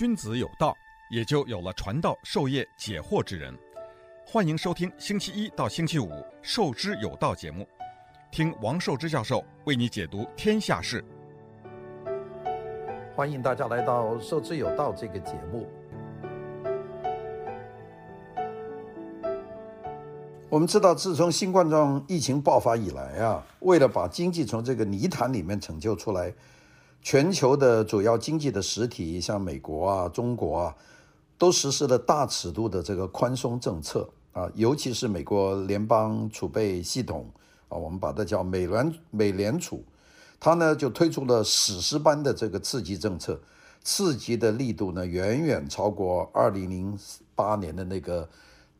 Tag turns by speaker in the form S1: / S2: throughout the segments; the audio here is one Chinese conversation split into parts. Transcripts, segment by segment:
S1: 君子有道，也就有了传道授业解惑之人。欢迎收听星期一到星期五《授之有道》节目，听王寿之教授为你解读天下事。
S2: 欢迎大家来到《授之有道》这个节目。我们知道，自从新冠状疫情爆发以来啊，为了把经济从这个泥潭里面拯救出来，全球的主要经济的实体，像美国啊、中国啊，都实施了大尺度的这个宽松政策。啊，尤其是美国联邦储备系统啊，我们把它叫美联美联储，它呢就推出了史诗般的这个刺激政策，刺激的力度呢远远超过二零零八年的那个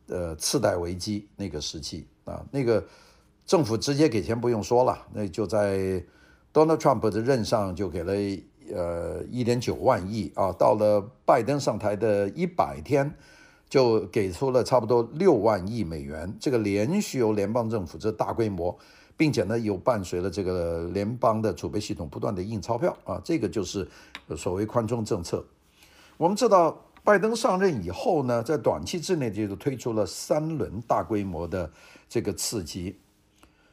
S2: 呃次贷危机那个时期啊，那个政府直接给钱不用说了，那就在 Donald Trump 的任上就给了呃一点九万亿啊，到了拜登上台的一百天。就给出了差不多六万亿美元，这个连续由联邦政府这大规模，并且呢又伴随了这个联邦的储备系统不断的印钞票啊，这个就是所谓宽松政策。我们知道拜登上任以后呢，在短期之内就推出了三轮大规模的这个刺激，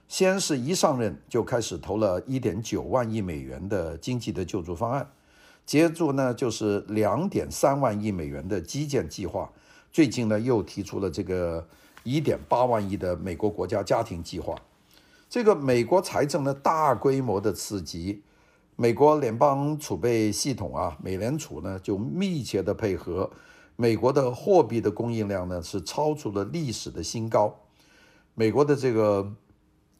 S2: 先是一上任就开始投了一点九万亿美元的经济的救助方案，接着呢就是两点三万亿美元的基建计划。最近呢，又提出了这个一点八万亿的美国国家家庭计划。这个美国财政的大规模的刺激，美国联邦储备系统啊，美联储呢就密切的配合，美国的货币的供应量呢是超出了历史的新高。美国的这个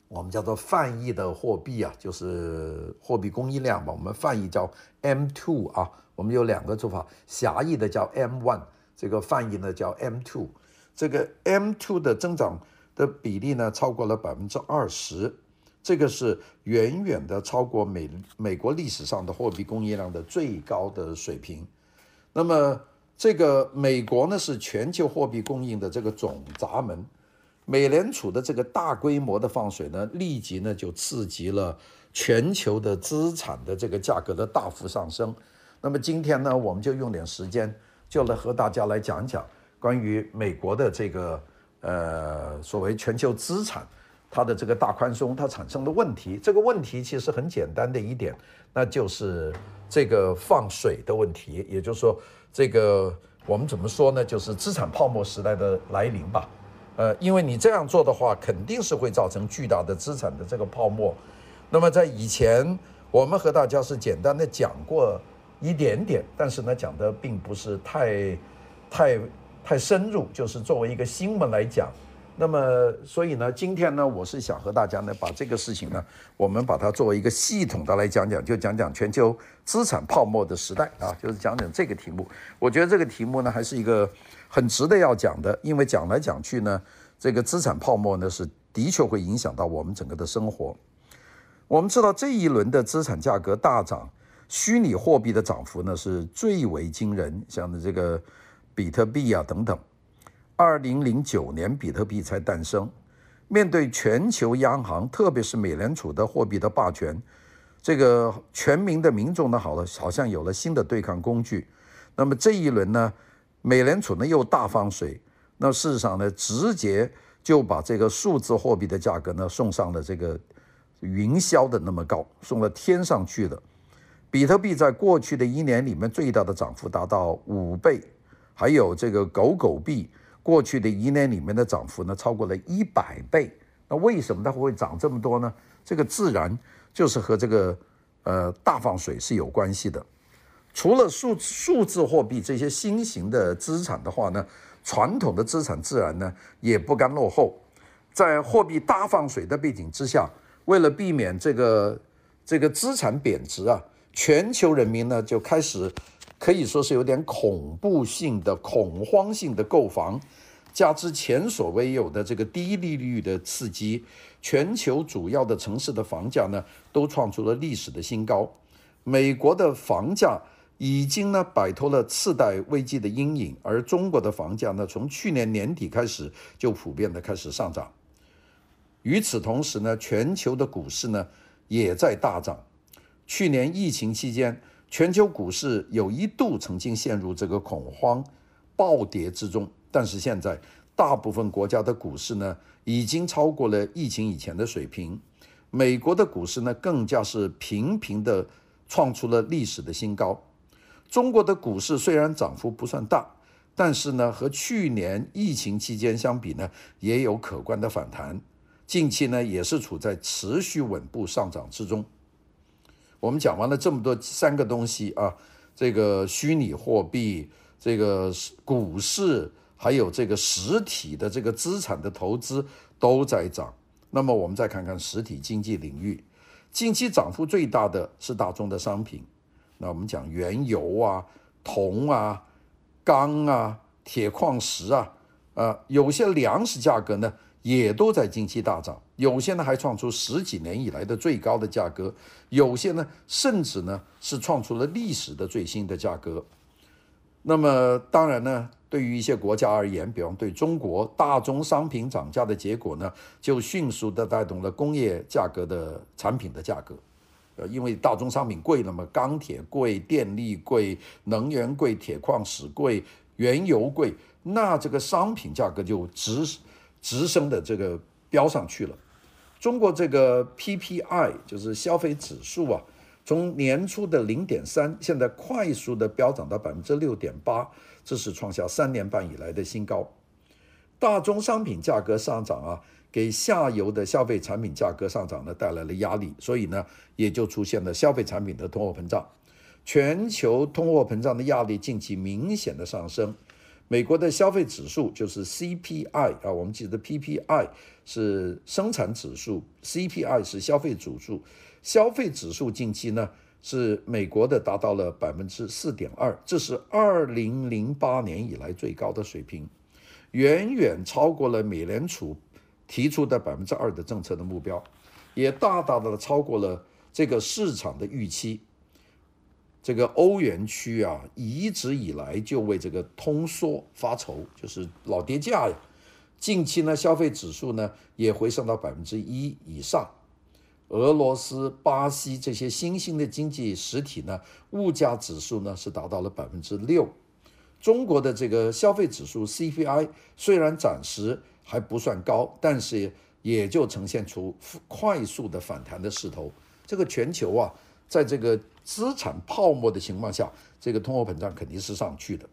S2: 我们叫做泛义的货币啊，就是货币供应量吧，我们泛义叫 M2 啊，我们有两个做法，狭义的叫 M1。这个翻译呢叫 M2，这个 M2 的增长的比例呢超过了百分之二十，这个是远远的超过美美国历史上的货币供应量的最高的水平。那么这个美国呢是全球货币供应的这个总闸门，美联储的这个大规模的放水呢，立即呢就刺激了全球的资产的这个价格的大幅上升。那么今天呢，我们就用点时间。就来和大家来讲讲关于美国的这个呃所谓全球资产它的这个大宽松它产生的问题。这个问题其实很简单的一点，那就是这个放水的问题。也就是说，这个我们怎么说呢？就是资产泡沫时代的来临吧。呃，因为你这样做的话，肯定是会造成巨大的资产的这个泡沫。那么在以前，我们和大家是简单的讲过。一点点，但是呢，讲的并不是太、太、太深入，就是作为一个新闻来讲。那么，所以呢，今天呢，我是想和大家呢，把这个事情呢，我们把它作为一个系统的来讲讲，就讲讲全球资产泡沫的时代啊，就是讲讲这个题目。我觉得这个题目呢，还是一个很值得要讲的，因为讲来讲去呢，这个资产泡沫呢，是的确会影响到我们整个的生活。我们知道这一轮的资产价格大涨。虚拟货币的涨幅呢是最为惊人，像这个比特币啊等等。二零零九年比特币才诞生，面对全球央行，特别是美联储的货币的霸权，这个全民的民众呢，好了，好像有了新的对抗工具。那么这一轮呢，美联储呢又大放水，那事实上呢，直接就把这个数字货币的价格呢送上了这个云霄的那么高，送到天上去了。比特币在过去的一年里面最大的涨幅达到五倍，还有这个狗狗币过去的一年里面的涨幅呢超过了一百倍。那为什么它会涨这么多呢？这个自然就是和这个呃大放水是有关系的。除了数数字货币这些新型的资产的话呢，传统的资产自然呢也不甘落后。在货币大放水的背景之下，为了避免这个这个资产贬值啊。全球人民呢就开始可以说是有点恐怖性的、恐慌性的购房，加之前所未有的这个低利率的刺激，全球主要的城市的房价呢都创出了历史的新高。美国的房价已经呢摆脱了次贷危机的阴影，而中国的房价呢从去年年底开始就普遍的开始上涨。与此同时呢，全球的股市呢也在大涨。去年疫情期间，全球股市有一度曾经陷入这个恐慌暴跌之中，但是现在大部分国家的股市呢，已经超过了疫情以前的水平。美国的股市呢，更加是频频的创出了历史的新高。中国的股市虽然涨幅不算大，但是呢，和去年疫情期间相比呢，也有可观的反弹。近期呢，也是处在持续稳步上涨之中。我们讲完了这么多三个东西啊，这个虚拟货币，这个股市，还有这个实体的这个资产的投资都在涨。那么我们再看看实体经济领域，近期涨幅最大的是大宗的商品。那我们讲原油啊、铜啊、钢啊、铁矿石啊，呃，有些粮食价格呢也都在近期大涨，有些呢还创出十几年以来的最高的价格，有些呢甚至呢是创出了历史的最新的价格。那么当然呢，对于一些国家而言，比方对中国大宗商品涨价的结果呢，就迅速地带动了工业价格的产品的价格。呃，因为大宗商品贵了嘛，钢铁贵、电力贵、能源贵、铁矿石贵、原油贵，那这个商品价格就直直升的这个飙上去了。中国这个 PPI 就是消费指数啊。从年初的零点三，现在快速的飙涨到百分之六点八，这是创下三年半以来的新高。大宗商品价格上涨啊，给下游的消费产品价格上涨呢带来了压力，所以呢，也就出现了消费产品的通货膨胀。全球通货膨胀的压力近期明显的上升。美国的消费指数就是 CPI 啊，我们记得 PPI 是生产指数，CPI 是消费指数。消费指数近期呢是美国的达到了百分之四点二，这是二零零八年以来最高的水平，远远超过了美联储提出的百分之二的政策的目标，也大大的超过了这个市场的预期。这个欧元区啊，一直以来就为这个通缩发愁，就是老跌价呀。近期呢，消费指数呢也回升到百分之一以上。俄罗斯、巴西这些新兴的经济实体呢，物价指数呢是达到了百分之六。中国的这个消费指数 CPI 虽然暂时还不算高，但是也就呈现出快速的反弹的势头。这个全球啊，在这个资产泡沫的情况下，这个通货膨胀肯定是上去的。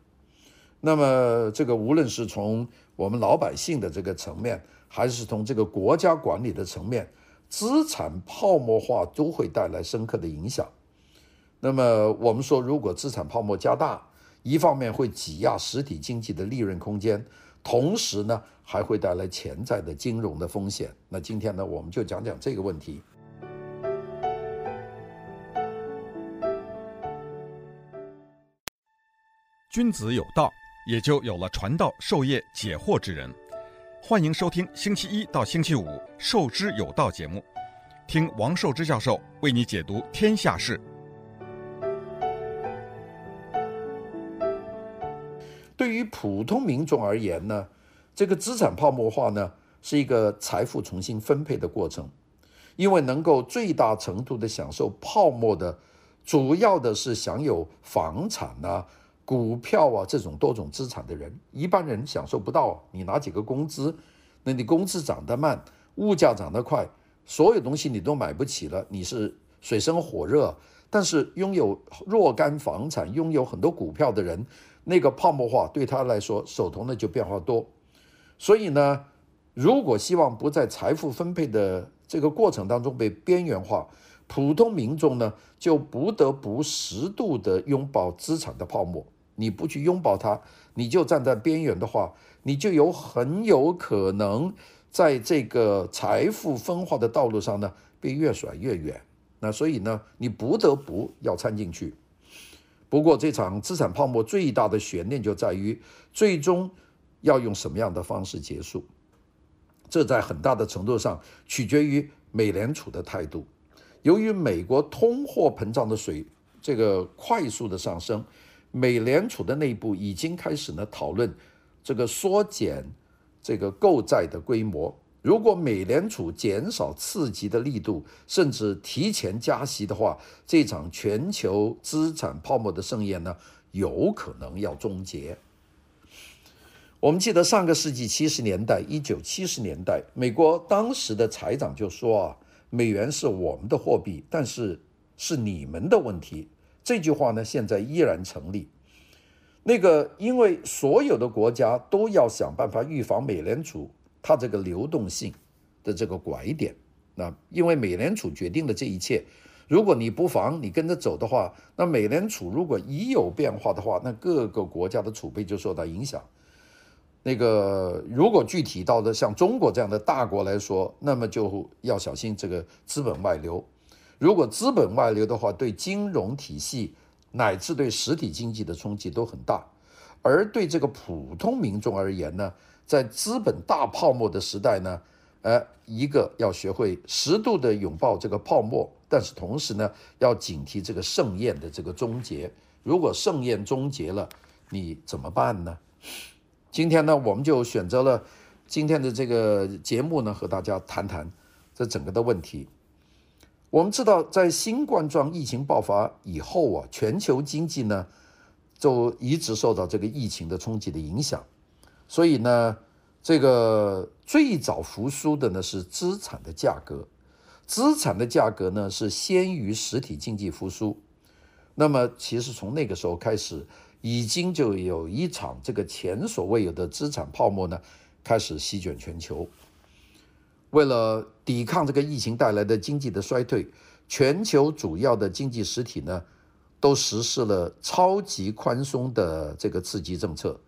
S2: 那么，这个无论是从我们老百姓的这个层面，还是从这个国家管理的层面，资产泡沫化都会带来深刻的影响。那么我们说，如果资产泡沫加大，一方面会挤压实体经济的利润空间，同时呢，还会带来潜在的金融的风险。那今天呢，我们就讲讲这个问题。
S1: 君子有道，也就有了传道授业解惑之人。欢迎收听星期一到星期五《授之有道》节目，听王寿之教授为你解读天下事。
S2: 普通民众而言呢，这个资产泡沫化呢是一个财富重新分配的过程，因为能够最大程度的享受泡沫的，主要的是享有房产啊。股票啊，这种多种资产的人，一般人享受不到。你拿几个工资，那你工资涨得慢，物价涨得快，所有东西你都买不起了，你是水深火热。但是拥有若干房产、拥有很多股票的人，那个泡沫化对他来说，手头呢就变化多。所以呢，如果希望不在财富分配的这个过程当中被边缘化，普通民众呢就不得不适度的拥抱资产的泡沫。你不去拥抱它，你就站在边缘的话，你就有很有可能在这个财富分化的道路上呢被越甩越远。那所以呢，你不得不要掺进去。不过这场资产泡沫最大的悬念就在于，最终要用什么样的方式结束？这在很大的程度上取决于美联储的态度。由于美国通货膨胀的水这个快速的上升。美联储的内部已经开始呢讨论这个缩减这个购债的规模，如果美联储减少刺激的力度，甚至提前加息的话，这场全球资产泡沫的盛宴呢，有可能要终结。我们记得上个世纪七十年代，一九七十年代，美国当时的财长就说啊，美元是我们的货币，但是是你们的问题。这句话呢，现在依然成立。那个，因为所有的国家都要想办法预防美联储。它这个流动性的这个拐点，那因为美联储决定了这一切，如果你不防，你跟着走的话，那美联储如果一有变化的话，那各个国家的储备就受到影响。那个如果具体到的像中国这样的大国来说，那么就要小心这个资本外流。如果资本外流的话，对金融体系乃至对实体经济的冲击都很大，而对这个普通民众而言呢，在资本大泡沫的时代呢，呃，一个要学会适度的拥抱这个泡沫，但是同时呢，要警惕这个盛宴的这个终结。如果盛宴终结了，你怎么办呢？今天呢，我们就选择了今天的这个节目呢，和大家谈谈这整个的问题。我们知道，在新冠状疫情爆发以后啊，全球经济呢，就一直受到这个疫情的冲击的影响。所以呢，这个最早复苏的呢是资产的价格，资产的价格呢是先于实体经济复苏。那么，其实从那个时候开始，已经就有一场这个前所未有的资产泡沫呢开始席卷全球。为了抵抗这个疫情带来的经济的衰退，全球主要的经济实体呢都实施了超级宽松的这个刺激政策。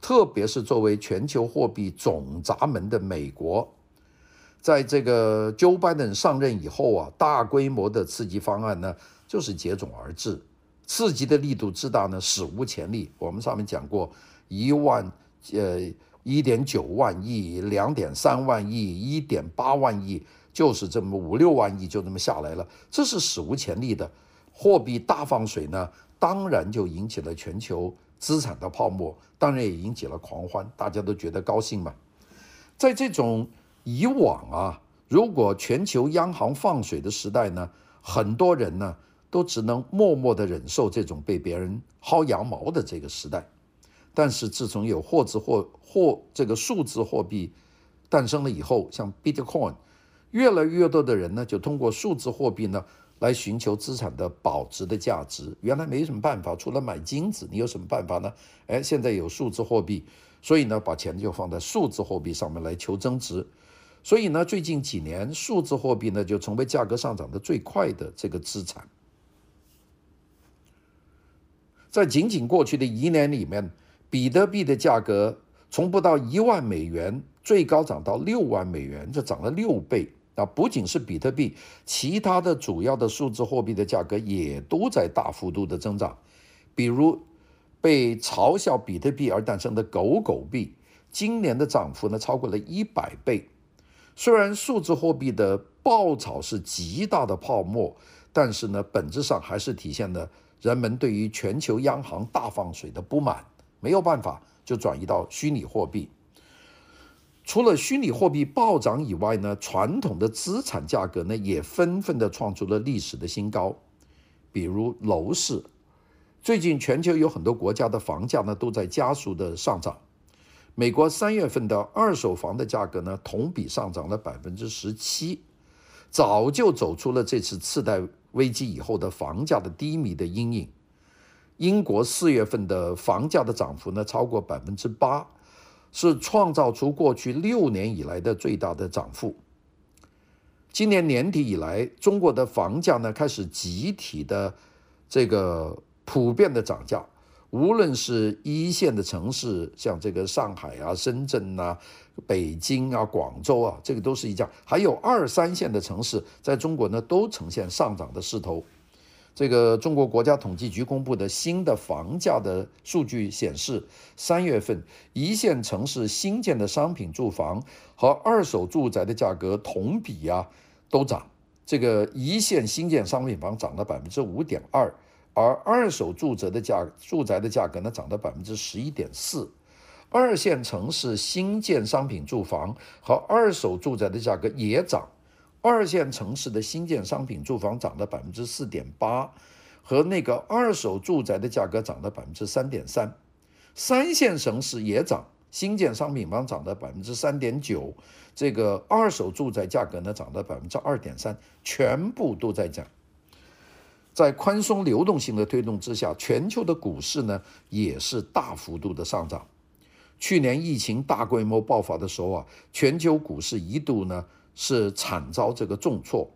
S2: 特别是作为全球货币总闸门的美国，在这个 Joe Biden 上任以后啊，大规模的刺激方案呢，就是接踵而至，刺激的力度之大呢，史无前例。我们上面讲过，一万呃一点九万亿、两点三万亿、一点八万亿，就是这么五六万亿就这么下来了，这是史无前例的货币大放水呢，当然就引起了全球。资产的泡沫当然也引起了狂欢，大家都觉得高兴嘛。在这种以往啊，如果全球央行放水的时代呢，很多人呢都只能默默地忍受这种被别人薅羊毛的这个时代。但是自从有货币货货这个数字货币诞生了以后，像 Bitcoin，越来越多的人呢就通过数字货币呢。来寻求资产的保值的价值，原来没什么办法，除了买金子，你有什么办法呢？哎，现在有数字货币，所以呢，把钱就放在数字货币上面来求增值。所以呢，最近几年，数字货币呢就成为价格上涨的最快的这个资产。在仅仅过去的一年里面，比特币的价格从不到一万美元，最高涨到六万美元，这涨了六倍。那不仅是比特币，其他的主要的数字货币的价格也都在大幅度的增长。比如被嘲笑比特币而诞生的狗狗币，今年的涨幅呢超过了一百倍。虽然数字货币的爆炒是极大的泡沫，但是呢，本质上还是体现了人们对于全球央行大放水的不满，没有办法就转移到虚拟货币。除了虚拟货币暴涨以外呢，传统的资产价格呢也纷纷的创出了历史的新高，比如楼市。最近全球有很多国家的房价呢都在加速的上涨。美国三月份的二手房的价格呢同比上涨了百分之十七，早就走出了这次次贷危机以后的房价的低迷的阴影。英国四月份的房价的涨幅呢超过百分之八。是创造出过去六年以来的最大的涨幅。今年年底以来，中国的房价呢开始集体的这个普遍的涨价，无论是一线的城市，像这个上海啊、深圳啊、北京啊、广州啊，这个都是一样，还有二三线的城市，在中国呢都呈现上涨的势头。这个中国国家统计局公布的新的房价的数据显示，三月份一线城市新建的商品住房和二手住宅的价格同比啊都涨。这个一线新建商品房涨了百分之五点二，而二手住宅的价住宅的价格呢涨了百分之十一点四。二线城市新建商品住房和二手住宅的价格也涨。二线城市的新建商品住房涨了百分之四点八，和那个二手住宅的价格涨了百分之三点三。三线城市也涨，新建商品房涨了百分之三点九，这个二手住宅价格呢涨了百分之二点三，全部都在涨。在宽松流动性的推动之下，全球的股市呢也是大幅度的上涨。去年疫情大规模爆发的时候啊，全球股市一度呢是惨遭这个重挫，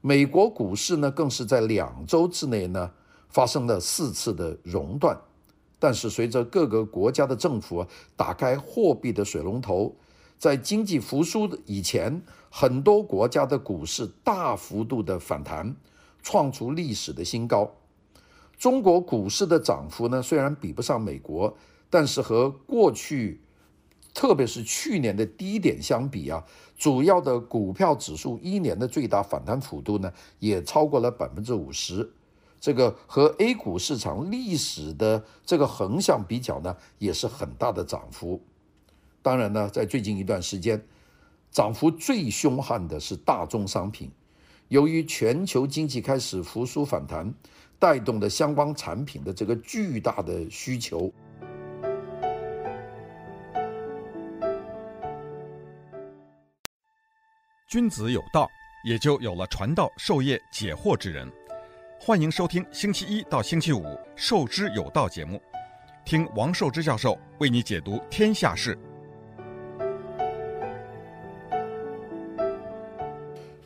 S2: 美国股市呢更是在两周之内呢发生了四次的熔断。但是随着各个国家的政府打开货币的水龙头，在经济复苏以前，很多国家的股市大幅度的反弹。创出历史的新高。中国股市的涨幅呢，虽然比不上美国，但是和过去，特别是去年的低点相比啊，主要的股票指数一年的最大反弹幅度呢，也超过了百分之五十。这个和 A 股市场历史的这个横向比较呢，也是很大的涨幅。当然呢，在最近一段时间，涨幅最凶悍的是大宗商品。由于全球经济开始复苏反弹，带动的相关产品的这个巨大的需求。
S1: 君子有道，也就有了传道授业解惑之人。欢迎收听星期一到星期五《授之有道》节目，听王寿之教授为你解读天下事。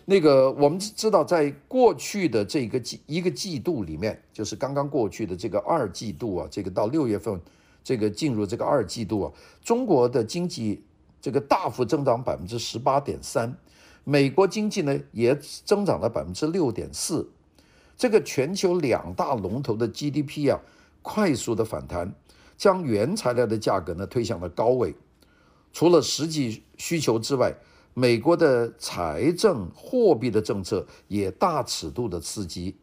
S2: 那个我们知道，在过去的这个季一个季度里面，就是刚刚过去的这个二季度啊，这个到六月份，这个进入这个二季度啊，中国的经济这个大幅增长百分之十八点三，美国经济呢也增长了百分之六点四，这个全球两大龙头的 GDP 啊，快速的反弹，将原材料的价格呢推向了高位，除了实际需求之外。美国的财政货币的政策也大尺度的刺激，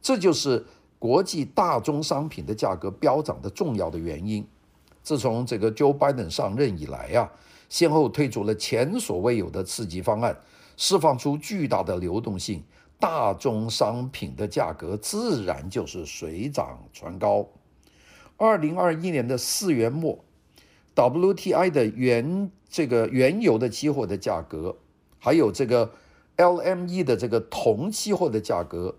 S2: 这就是国际大宗商品的价格飙涨的重要的原因。自从这个 Joe Biden 上任以来啊，先后推出了前所未有的刺激方案，释放出巨大的流动性，大宗商品的价格自然就是水涨船高。二零二一年的四月末，WTI 的原这个原油的期货的价格，还有这个 LME 的这个铜期货的价格，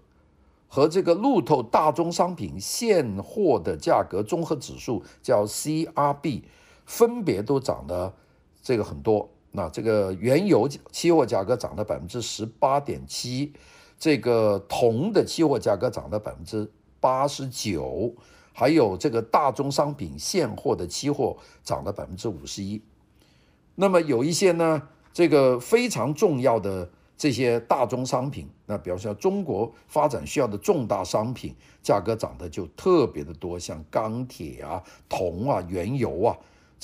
S2: 和这个路透大宗商品现货的价格综合指数叫 CRB，分别都涨了这个很多。那这个原油期货价格涨了百分之十八点七，这个铜的期货价格涨了百分之八十九，还有这个大宗商品现货的期货涨了百分之五十一。那么有一些呢，这个非常重要的这些大宗商品，那比如说中国发展需要的重大商品，价格涨得就特别的多，像钢铁啊、铜啊、原油啊，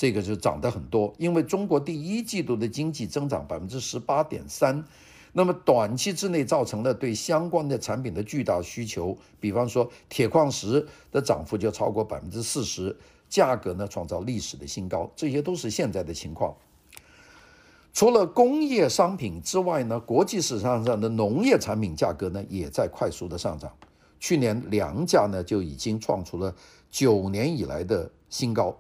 S2: 这个就涨得很多。因为中国第一季度的经济增长百分之十八点三，那么短期之内造成了对相关的产品的巨大需求，比方说铁矿石的涨幅就超过百分之四十，价格呢创造历史的新高，这些都是现在的情况。除了工业商品之外呢，国际市场上的农业产品价格呢也在快速的上涨。去年粮价呢就已经创出了九年以来的新高。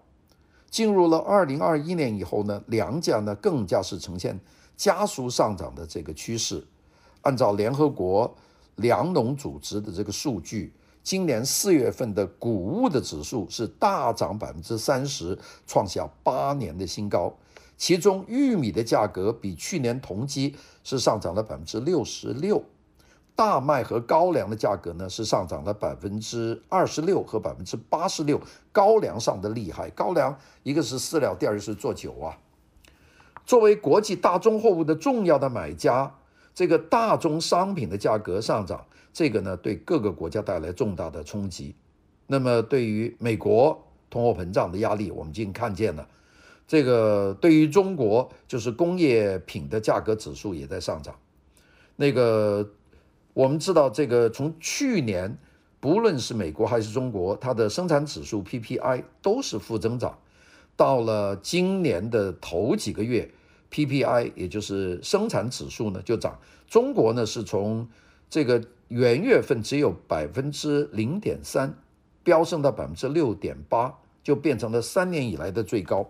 S2: 进入了二零二一年以后呢，粮价呢更加是呈现加速上涨的这个趋势。按照联合国粮农组织的这个数据，今年四月份的谷物的指数是大涨百分之三十，创下八年的新高。其中玉米的价格比去年同期是上涨了百分之六十六，大麦和高粱的价格呢是上涨了百分之二十六和百分之八十六，高粱上的厉害，高粱一个是饲料，第二个是做酒啊。作为国际大宗货物的重要的买家，这个大宗商品的价格上涨，这个呢对各个国家带来重大的冲击。那么对于美国通货膨胀的压力，我们已经看见了。这个对于中国，就是工业品的价格指数也在上涨。那个我们知道，这个从去年，不论是美国还是中国，它的生产指数 PPI 都是负增长。到了今年的头几个月，PPI 也就是生产指数呢就涨。中国呢是从这个元月份只有百分之零点三，飙升到百分之六点八，就变成了三年以来的最高。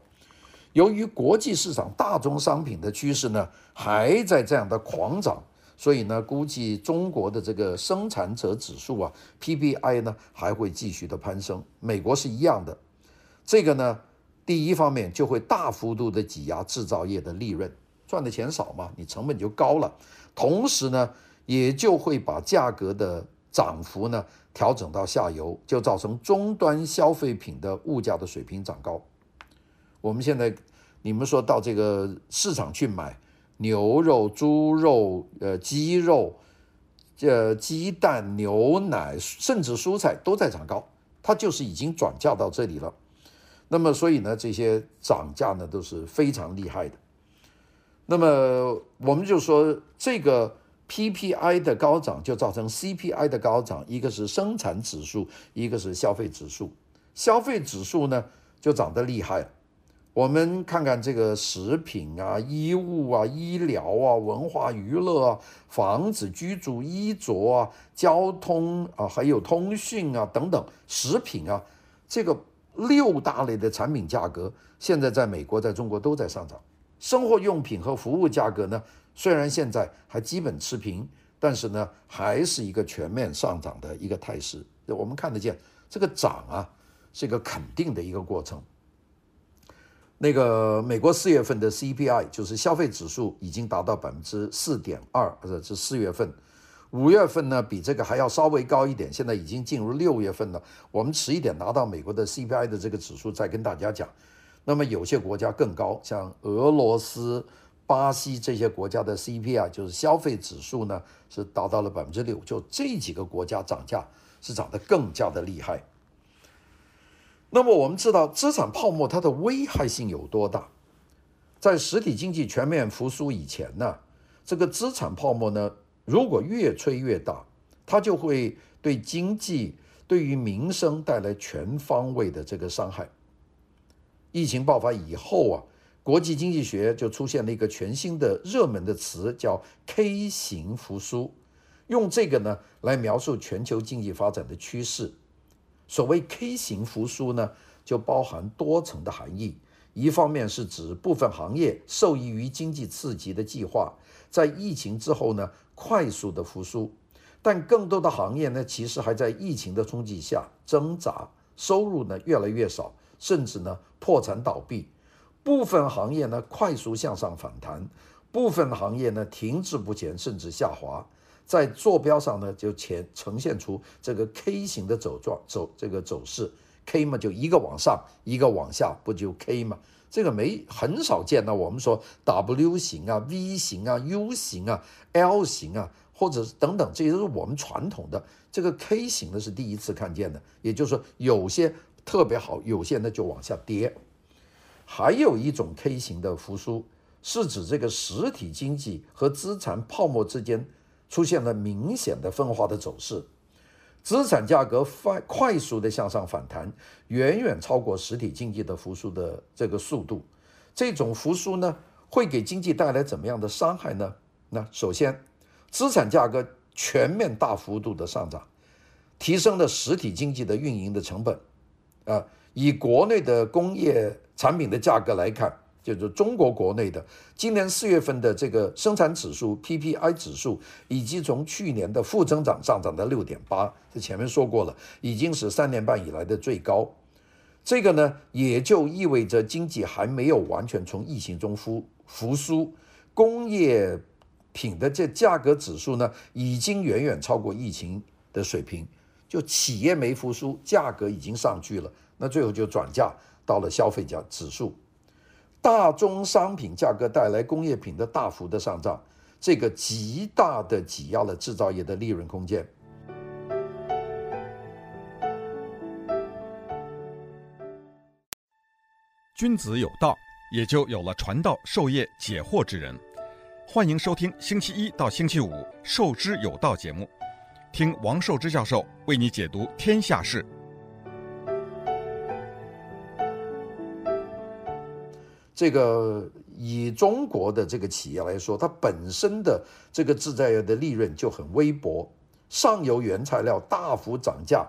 S2: 由于国际市场大宗商品的趋势呢还在这样的狂涨，所以呢估计中国的这个生产者指数啊 PPI 呢还会继续的攀升。美国是一样的，这个呢第一方面就会大幅度的挤压制造业的利润，赚的钱少嘛，你成本就高了。同时呢也就会把价格的涨幅呢调整到下游，就造成终端消费品的物价的水平涨高。我们现在，你们说到这个市场去买牛肉、猪肉、呃鸡肉、呃鸡蛋、牛奶，甚至蔬菜都在涨高，它就是已经转嫁到这里了。那么，所以呢，这些涨价呢都是非常厉害的。那么，我们就说这个 PPI 的高涨就造成 CPI 的高涨，一个是生产指数，一个是消费指数。消费指数呢就涨得厉害。我们看看这个食品啊、衣物啊、医疗啊、文化娱乐啊、房子、居住、衣着啊、交通啊，还有通讯啊等等，食品啊，这个六大类的产品价格，现在在美国、在中国都在上涨。生活用品和服务价格呢，虽然现在还基本持平，但是呢，还是一个全面上涨的一个态势。我们看得见，这个涨啊，是一个肯定的一个过程。那个美国四月份的 CPI 就是消费指数已经达到百分之四点二，或者是四月份，五月份呢比这个还要稍微高一点，现在已经进入六月份了。我们迟一点拿到美国的 CPI 的这个指数再跟大家讲。那么有些国家更高，像俄罗斯、巴西这些国家的 CPI 就是消费指数呢是达到了百分之六，就这几个国家涨价是涨得更加的厉害。那么我们知道资产泡沫它的危害性有多大？在实体经济全面复苏以前呢，这个资产泡沫呢，如果越吹越大，它就会对经济、对于民生带来全方位的这个伤害。疫情爆发以后啊，国际经济学就出现了一个全新的热门的词，叫 K 型复苏，用这个呢来描述全球经济发展的趋势。所谓 K 型复苏呢，就包含多层的含义。一方面是指部分行业受益于经济刺激的计划，在疫情之后呢，快速的复苏；但更多的行业呢，其实还在疫情的冲击下挣扎，收入呢越来越少，甚至呢破产倒闭。部分行业呢快速向上反弹，部分行业呢停滞不前，甚至下滑。在坐标上呢，就前呈现出这个 K 型的走状走这个走势，K 嘛就一个往上，一个往下，不就 K 嘛？这个没很少见到。我们说 W 型啊、V 型啊、U 型啊、L 型啊，或者等等，这些都是我们传统的。这个 K 型的是第一次看见的，也就是说有些特别好，有些呢就往下跌。还有一种 K 型的复苏，是指这个实体经济和资产泡沫之间。出现了明显的分化的走势，资产价格快快速的向上反弹，远远超过实体经济的复苏的这个速度。这种复苏呢，会给经济带来怎么样的伤害呢？那首先，资产价格全面大幅度的上涨，提升了实体经济的运营的成本。啊，以国内的工业产品的价格来看。就是中国国内的今年四月份的这个生产指数 PPI 指数，以及从去年的负增长上涨到六点八，这前面说过了，已经是三年半以来的最高。这个呢，也就意味着经济还没有完全从疫情中复复苏，工业品的这价格指数呢，已经远远超过疫情的水平。就企业没复苏，价格已经上去了，那最后就转嫁到了消费价指数。大宗商品价格带来工业品的大幅的上涨，这个极大的挤压了制造业的利润空间。
S1: 君子有道，也就有了传道授业解惑之人。欢迎收听星期一到星期五《授之有道》节目，听王寿之教授为你解读天下事。
S2: 这个以中国的这个企业来说，它本身的这个制造业的利润就很微薄，上游原材料大幅涨价，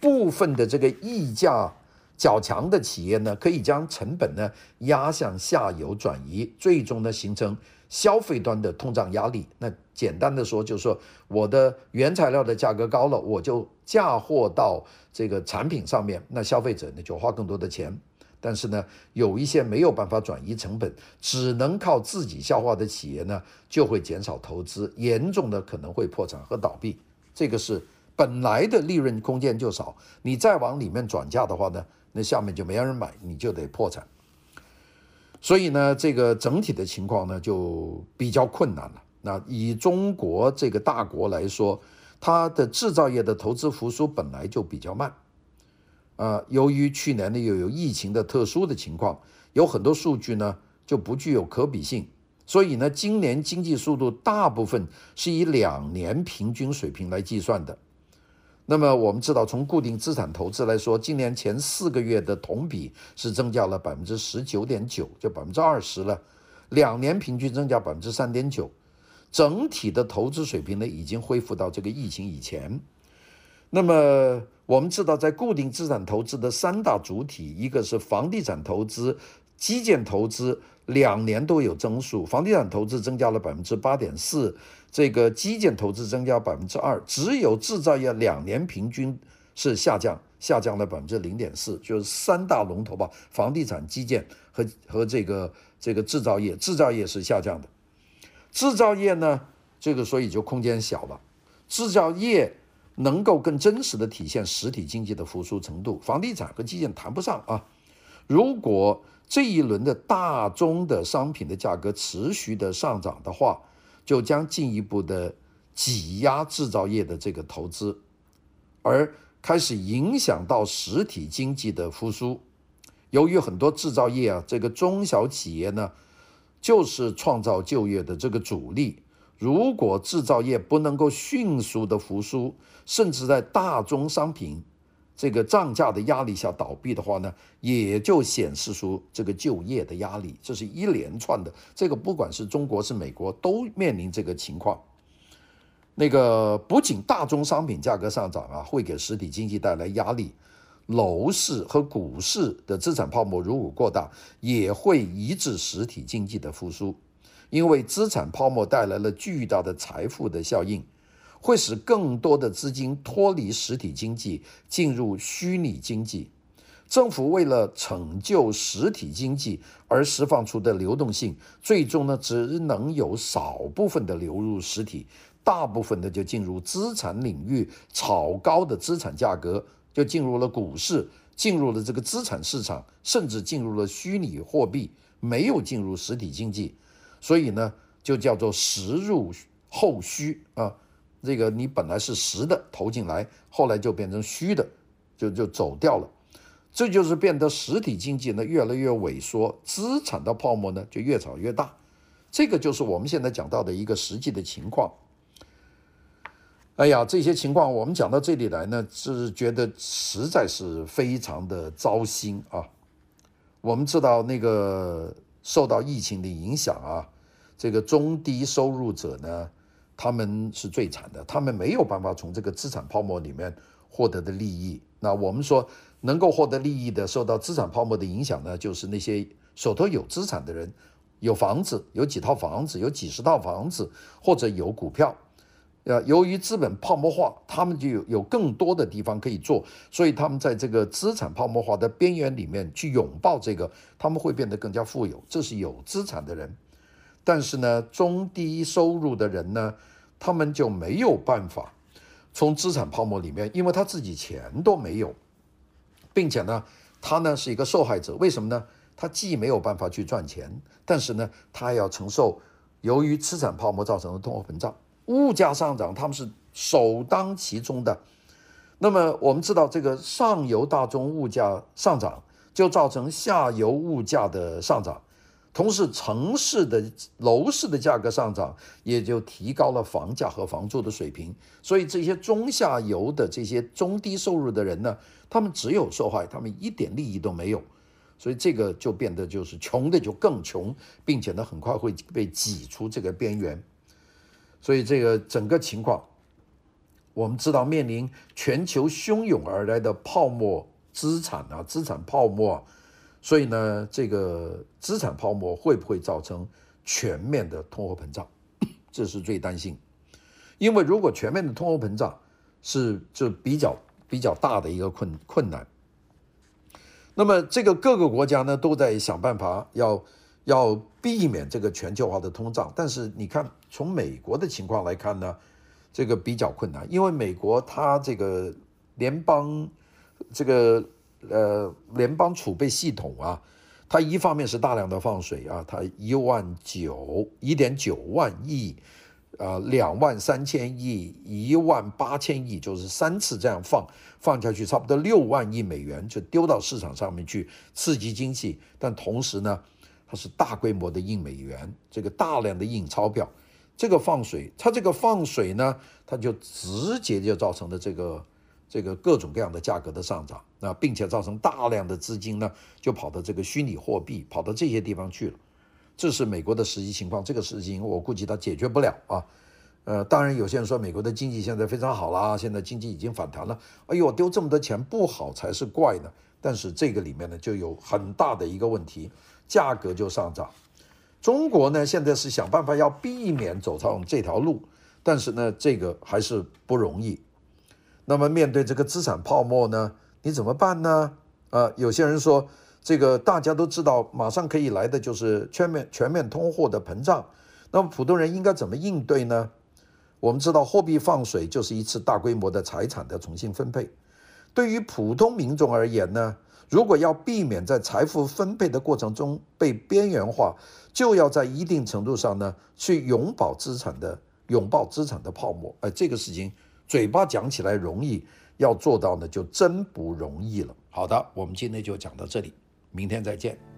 S2: 部分的这个溢价较强的企业呢，可以将成本呢压向下游转移，最终呢形成消费端的通胀压力。那简单的说，就是说我的原材料的价格高了，我就嫁祸到这个产品上面，那消费者呢就花更多的钱。但是呢，有一些没有办法转移成本，只能靠自己消化的企业呢，就会减少投资，严重的可能会破产和倒闭。这个是本来的利润空间就少，你再往里面转嫁的话呢，那下面就没人买，你就得破产。所以呢，这个整体的情况呢，就比较困难了。那以中国这个大国来说，它的制造业的投资复苏本来就比较慢。呃，由于去年呢又有疫情的特殊的情况，有很多数据呢就不具有可比性，所以呢，今年经济速度大部分是以两年平均水平来计算的。那么我们知道，从固定资产投资来说，今年前四个月的同比是增加了百分之十九点九，就百分之二十了，两年平均增加百分之三点九，整体的投资水平呢已经恢复到这个疫情以前。那么我们知道，在固定资产投资的三大主体，一个是房地产投资、基建投资，两年都有增速。房地产投资增加了百分之八点四，这个基建投资增加百分之二，只有制造业两年平均是下降，下降了百分之零点四，就是三大龙头吧，房地产、基建和和这个这个制造业，制造业是下降的。制造业呢，这个所以就空间小了，制造业。能够更真实的体现实体经济的复苏程度，房地产和基建谈不上啊。如果这一轮的大宗的商品的价格持续的上涨的话，就将进一步的挤压制造业的这个投资，而开始影响到实体经济的复苏。由于很多制造业啊，这个中小企业呢，就是创造就业的这个主力。如果制造业不能够迅速的复苏，甚至在大宗商品这个涨价的压力下倒闭的话呢，也就显示出这个就业的压力。这是一连串的，这个不管是中国是美国都面临这个情况。那个不仅大宗商品价格上涨啊，会给实体经济带来压力，楼市和股市的资产泡沫如果过大，也会抑制实体经济的复苏。因为资产泡沫带来了巨大的财富的效应，会使更多的资金脱离实体经济，进入虚拟经济。政府为了拯救实体经济而释放出的流动性，最终呢，只能有少部分的流入实体，大部分的就进入资产领域，炒高的资产价格就进入了股市，进入了这个资产市场，甚至进入了虚拟货币，没有进入实体经济。所以呢，就叫做实入后虚啊，这个你本来是实的投进来，后来就变成虚的，就就走掉了，这就是变得实体经济呢越来越萎缩，资产的泡沫呢就越炒越大，这个就是我们现在讲到的一个实际的情况。哎呀，这些情况我们讲到这里来呢，是觉得实在是非常的糟心啊。我们知道那个。受到疫情的影响啊，这个中低收入者呢，他们是最惨的，他们没有办法从这个资产泡沫里面获得的利益。那我们说能够获得利益的，受到资产泡沫的影响呢，就是那些手头有资产的人，有房子，有几套房子，有几十套房子，或者有股票。呃，由于资本泡沫化，他们就有有更多的地方可以做，所以他们在这个资产泡沫化的边缘里面去拥抱这个，他们会变得更加富有。这是有资产的人，但是呢，中低收入的人呢，他们就没有办法从资产泡沫里面，因为他自己钱都没有，并且呢，他呢是一个受害者。为什么呢？他既没有办法去赚钱，但是呢，他还要承受由于资产泡沫造成的通货膨胀。物价上涨，他们是首当其冲的。那么我们知道，这个上游大宗物价上涨，就造成下游物价的上涨。同时，城市的楼市的价格上涨，也就提高了房价和房租的水平。所以，这些中下游的这些中低收入的人呢，他们只有受害，他们一点利益都没有。所以这个就变得就是穷的就更穷，并且呢很快会被挤出这个边缘。所以这个整个情况，我们知道面临全球汹涌而来的泡沫资产啊，资产泡沫啊，所以呢这个资产泡沫会不会造成全面的通货膨胀？这是最担心，因为如果全面的通货膨胀是就比较比较大的一个困困难。那么，这个各个国家呢都在想办法要要避免这个全球化的通胀，但是你看，从美国的情况来看呢，这个比较困难，因为美国它这个联邦这个呃联邦储备系统啊，它一方面是大量的放水啊，它一万九一点九万亿。啊，两万三千亿，一万八千亿，就是三次这样放放下去，差不多六万亿美元就丢到市场上面去刺激经济。但同时呢，它是大规模的印美元，这个大量的印钞票，这个放水，它这个放水呢，它就直接就造成了这个这个各种各样的价格的上涨，那并且造成大量的资金呢就跑到这个虚拟货币，跑到这些地方去了。这是美国的实际情况，这个事情我估计它解决不了啊。呃，当然有些人说美国的经济现在非常好啦，现在经济已经反弹了。哎呦，丢这么多钱不好才是怪呢。但是这个里面呢就有很大的一个问题，价格就上涨。中国呢现在是想办法要避免走上这条路，但是呢这个还是不容易。那么面对这个资产泡沫呢，你怎么办呢？啊、有些人说。这个大家都知道，马上可以来的就是全面全面通货的膨胀。那么普通人应该怎么应对呢？我们知道，货币放水就是一次大规模的财产的重新分配。对于普通民众而言呢，如果要避免在财富分配的过程中被边缘化，就要在一定程度上呢去拥抱资产的拥抱资产的泡沫。哎，这个事情嘴巴讲起来容易，要做到呢就真不容易了。好的，我们今天就讲到这里。明天再见。